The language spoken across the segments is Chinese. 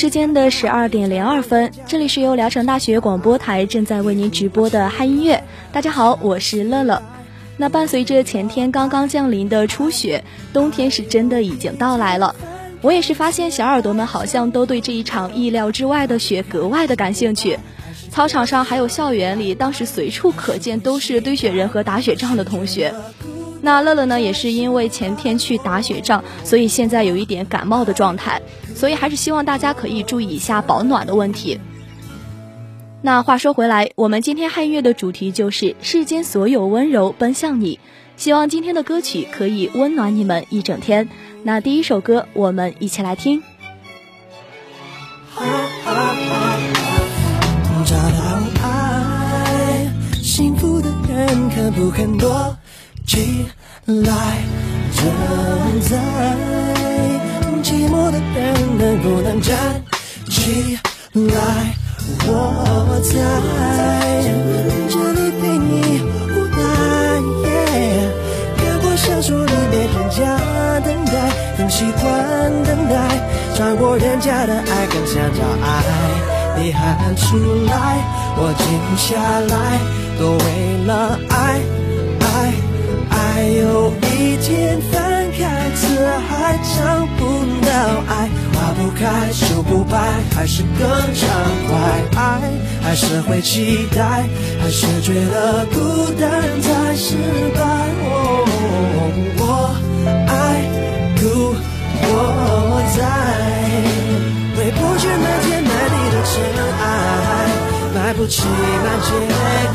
时间的十二点零二分，这里是由聊城大学广播台正在为您直播的嗨音乐。大家好，我是乐乐。那伴随着前天刚刚降临的初雪，冬天是真的已经到来了。我也是发现小耳朵们好像都对这一场意料之外的雪格外的感兴趣。操场上还有校园里，当时随处可见都是堆雪人和打雪仗的同学。那乐乐呢，也是因为前天去打雪仗，所以现在有一点感冒的状态，所以还是希望大家可以注意一下保暖的问题。那话说回来，我们今天汉乐的主题就是世间所有温柔奔向你，希望今天的歌曲可以温暖你们一整天。那第一首歌，我们一起来听。找到爱，幸福的人肯不肯多？起来，站在寂寞的人能不能站起来？我在。这里陪你无奈，看过小说里面人家等待，更习惯等待，穿过人家的爱更想找爱。你喊出来，我静下来，都为了爱。有一天翻开，词还找不到爱，花不开，树不白，还是更畅快。爱还是会期待，还是觉得孤单太失败。我爱故我在，回不去那天爱你的尘。买不起满街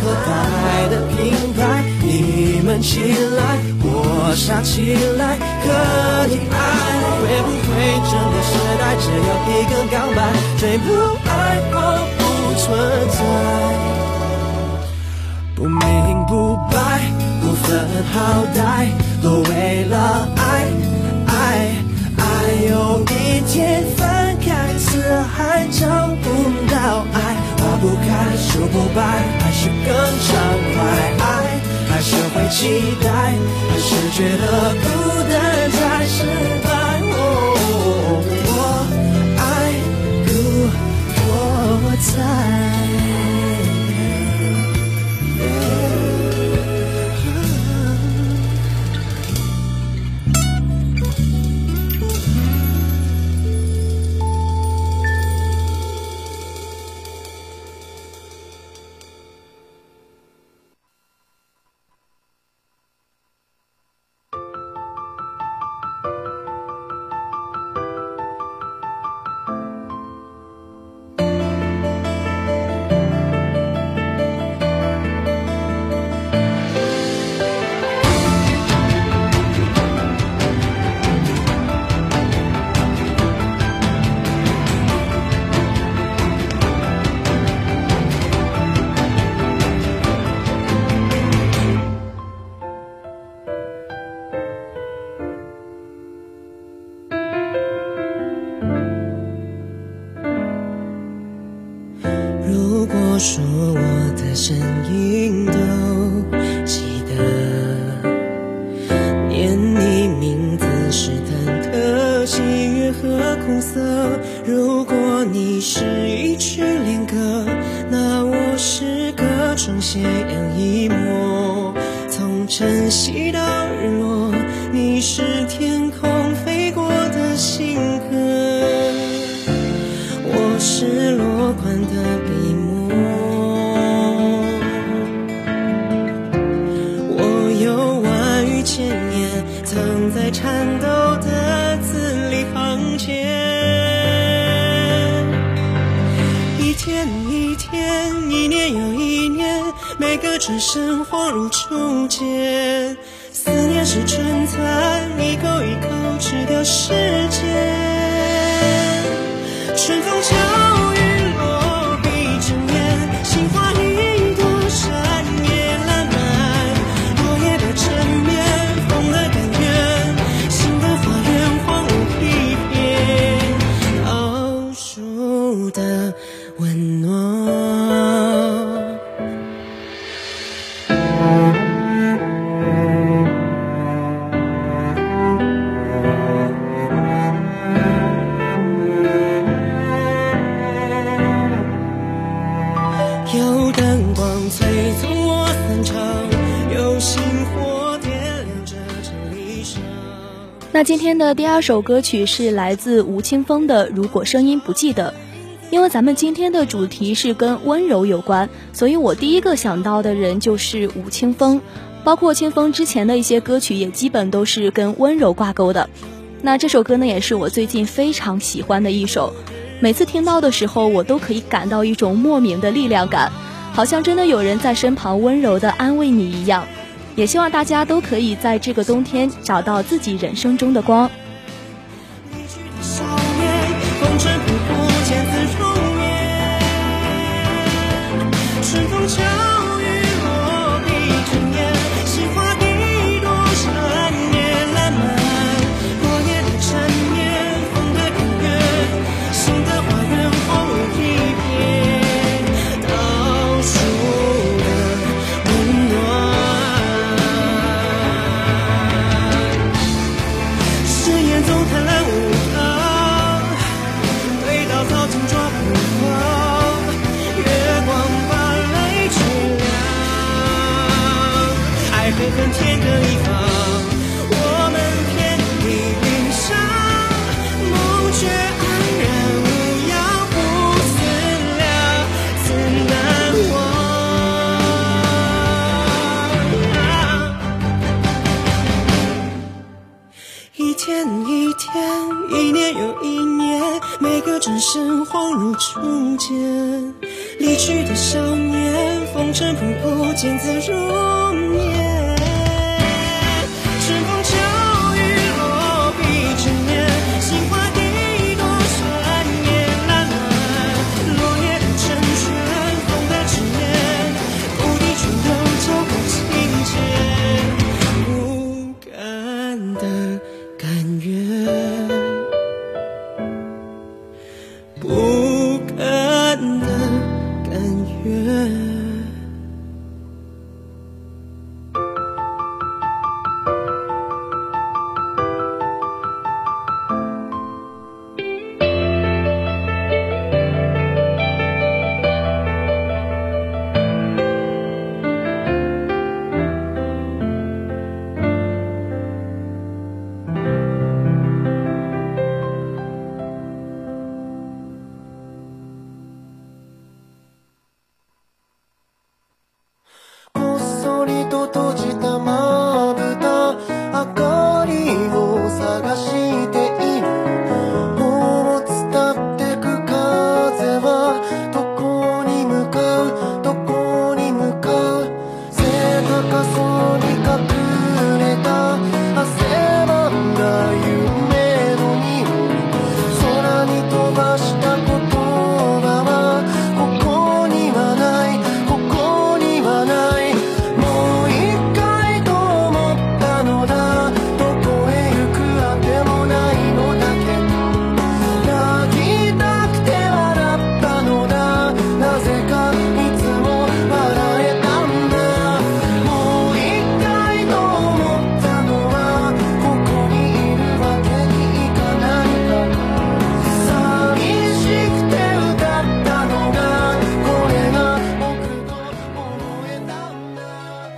口袋的品牌，你们起来，我傻起来，可以爱。会不会整个时代只有一个告白，最不爱我不存在，不明不白，不分好歹，都为了爱爱爱。有一白，还是更畅快？爱还是会期待，还是觉得孤单才失败？我爱故我在。在颤抖的字里行间。一天一天，一年又一年，每个转身恍如初见。思念是春蚕，一口一口吃掉时间。那今天的第二首歌曲是来自吴青峰的《如果声音不记得》，因为咱们今天的主题是跟温柔有关，所以我第一个想到的人就是吴青峰，包括青峰之前的一些歌曲也基本都是跟温柔挂钩的。那这首歌呢，也是我最近非常喜欢的一首，每次听到的时候，我都可以感到一种莫名的力量感，好像真的有人在身旁温柔的安慰你一样。也希望大家都可以在这个冬天找到自己人生中的光。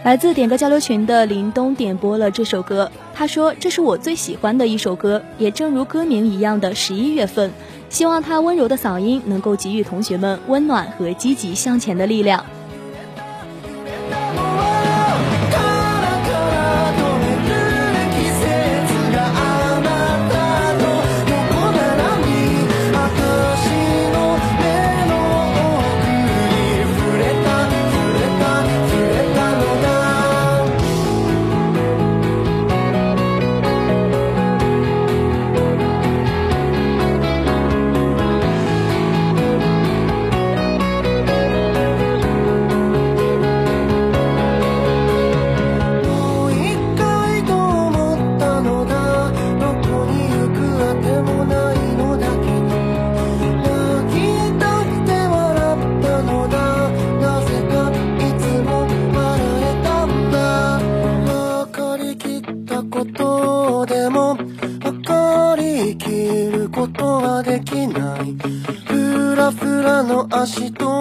来自点歌交流群的林东点播了这首歌，他说这是我最喜欢的一首歌，也正如歌名一样的十一月份，希望他温柔的嗓音能够给予同学们温暖和积极向前的力量。私と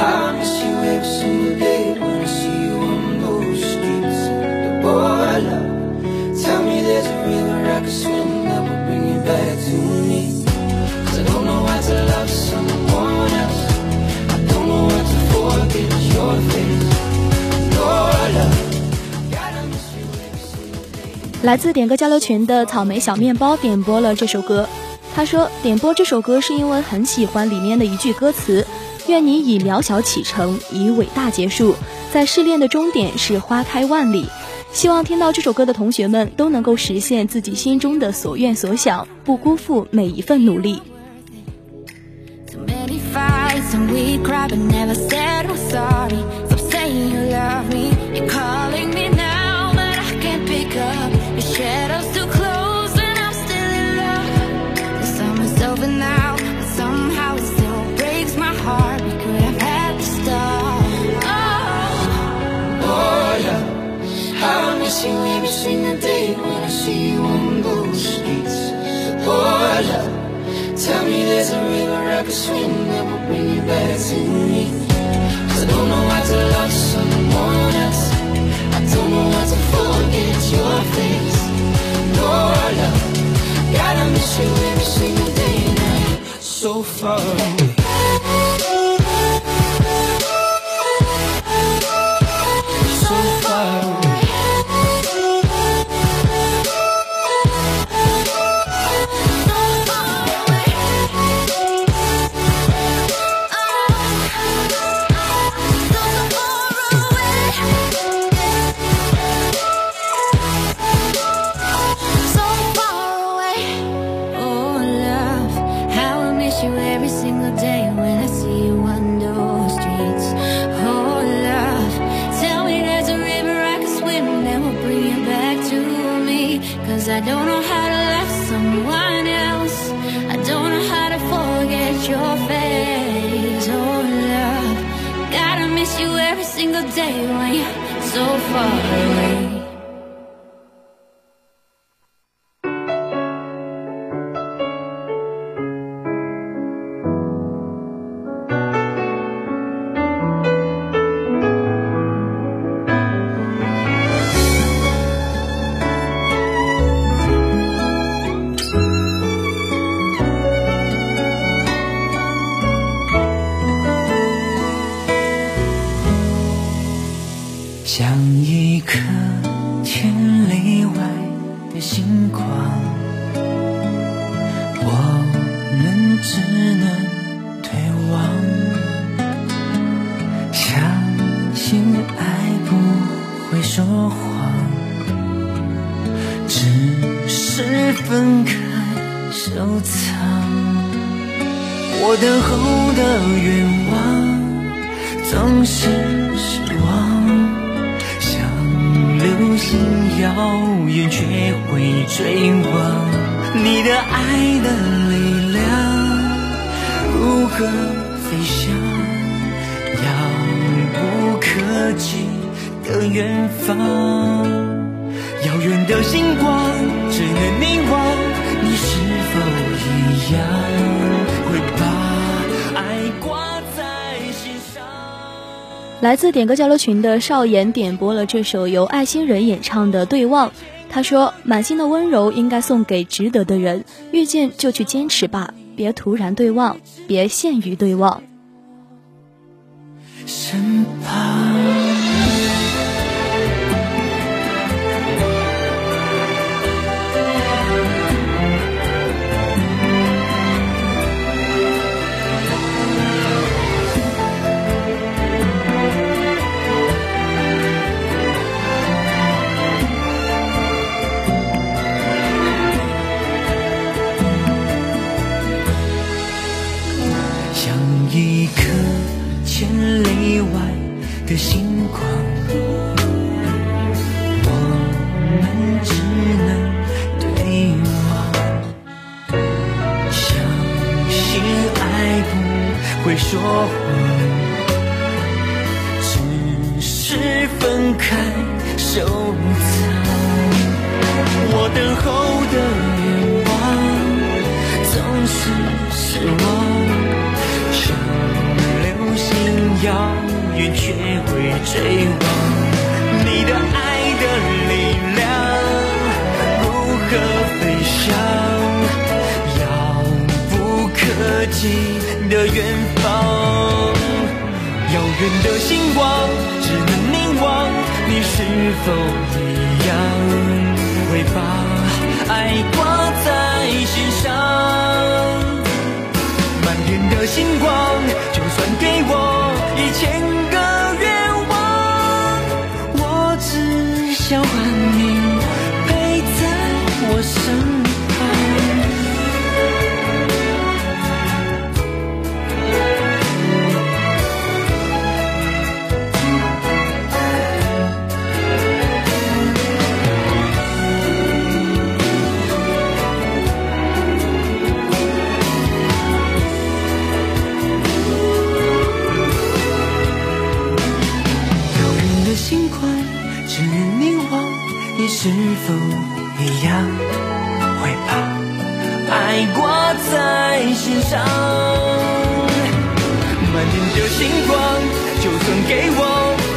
I miss you every single day when I see you on those streets. The boy I love, tell me there's a river I could swim that will bring you back to me. Cause I don't know how to love someone else. I don't know how to forget your face. Lord, I love. 来自点歌交流群的草莓小面包点播了这首歌，他说点播这首歌是因为很喜欢里面的一句歌词。愿你以渺小启程，以伟大结束，在试炼的终点是花开万里。”希望听到这首歌的同学们都能够实现自己心中的所愿所想，不辜负每一份努力。Missing every single day when I see you on those streets. Oh, love, tell me there's a river I could swim that will bring you back to me. Cause I don't know how to love someone else. I don't know how to forget your face. Oh, love, gotta miss you every single day now. So far 像一颗千里外的星光我们只能对望相信爱不会说谎。只是分开收藏我等候的愿望总是心遥远却会坠亡。你的爱的力量如何飞翔？遥不可及的远方，遥远的星光只能凝望。你是否一样？来自点歌交流群的少言点播了这首由爱心人演唱的《对望》，他说：“满心的温柔应该送给值得的人，遇见就去坚持吧，别突然对望，别陷于对望。”身旁。会说谎，只是分开收藏。我等候的愿望总是失望，像流星遥远。却会坠亡。可及的远方，遥远的星光只能凝望。你是否一样？会把爱挂在心上。满天的星光，就算给我一千个愿望，我只想换你陪在我身是否一样会把爱挂在心上？满天的星光，就算给我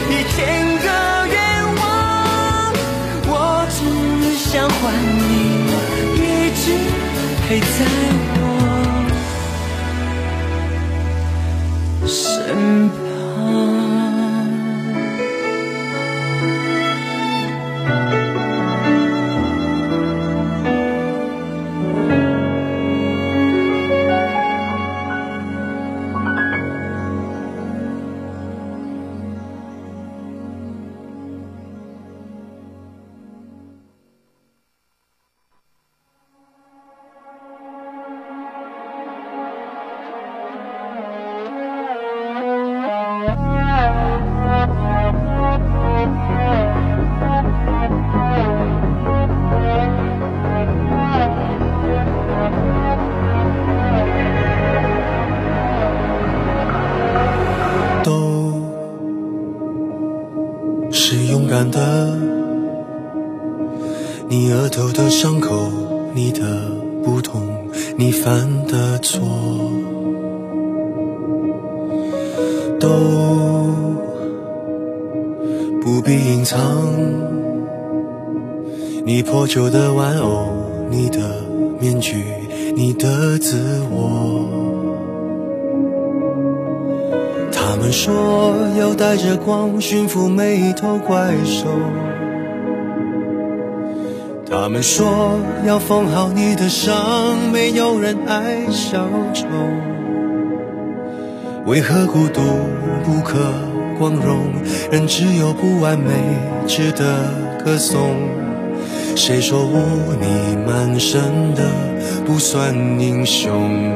一千个愿望，我只想换你一直陪在我身旁。都不必隐藏。你破旧的玩偶，你的面具，你的自我。他们说要带着光驯服每一头怪兽。他们说要缝好你的伤，没有人爱小丑。为何孤独不可光荣？人只有不完美值得歌颂。谁说污泥满身的不算英雄？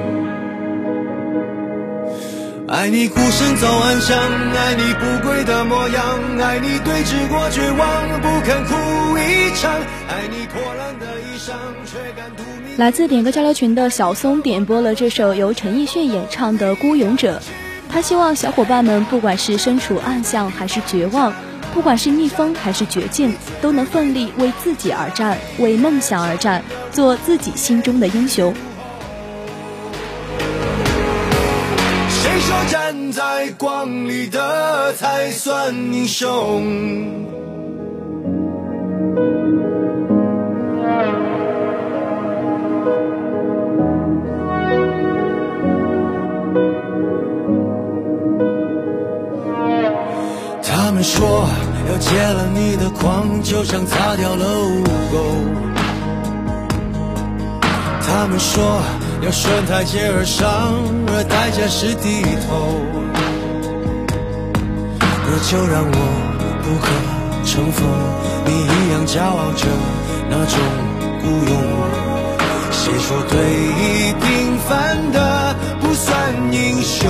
爱你孤身走暗巷，爱你不跪的模样，爱你对峙过绝望，不肯哭一场，爱你破烂的衣裳，却敢堵命。来自点歌交流群的小松点播了这首由陈奕迅演唱的《孤勇者》，他希望小伙伴们不管是身处暗巷还是绝望，不管是逆风还是绝境，都能奋力为自己而战，为梦想而战，做自己心中的英雄。谁说站在光里的才算英雄。他们说要戒了你的狂，就像擦掉了污垢。他们说。要顺台阶而上，而代价是低头。那就让我不可乘风，你一样骄傲着那种孤勇。谁说对弈平凡的不算英雄？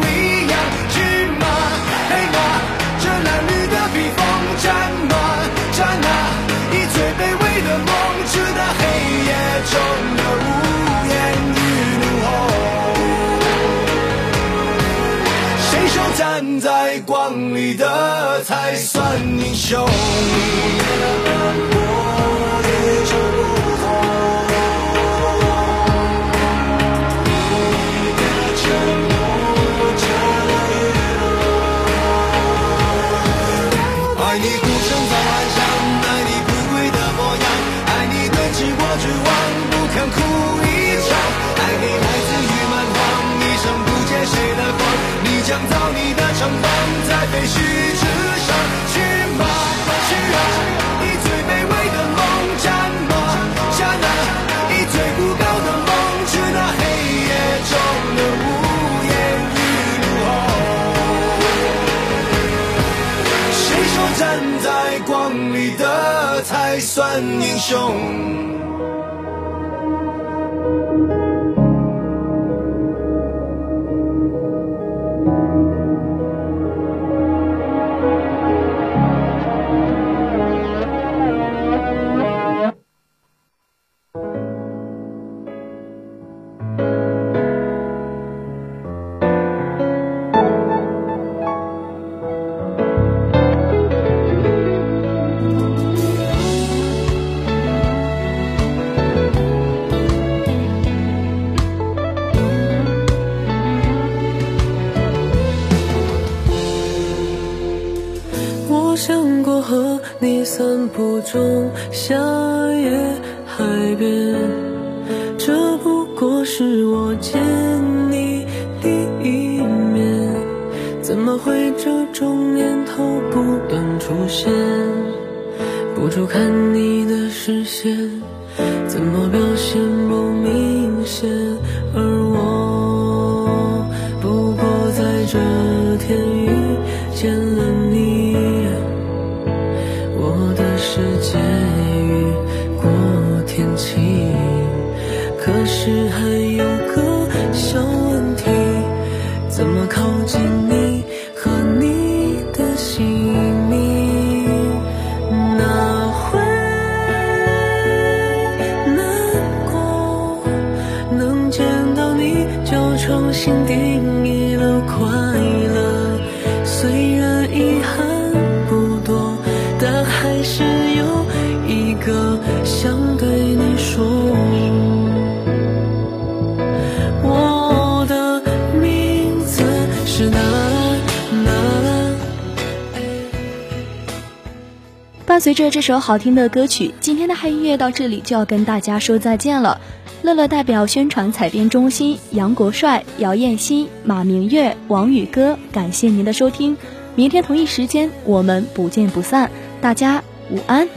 里的才算英雄？算英雄。现？不住看你的视线，一首好听的歌曲，今天的嗨音乐到这里就要跟大家说再见了。乐乐代表宣传采编中心杨国帅、姚艳欣、马明月、王宇哥，感谢您的收听。明天同一时间我们不见不散，大家午安。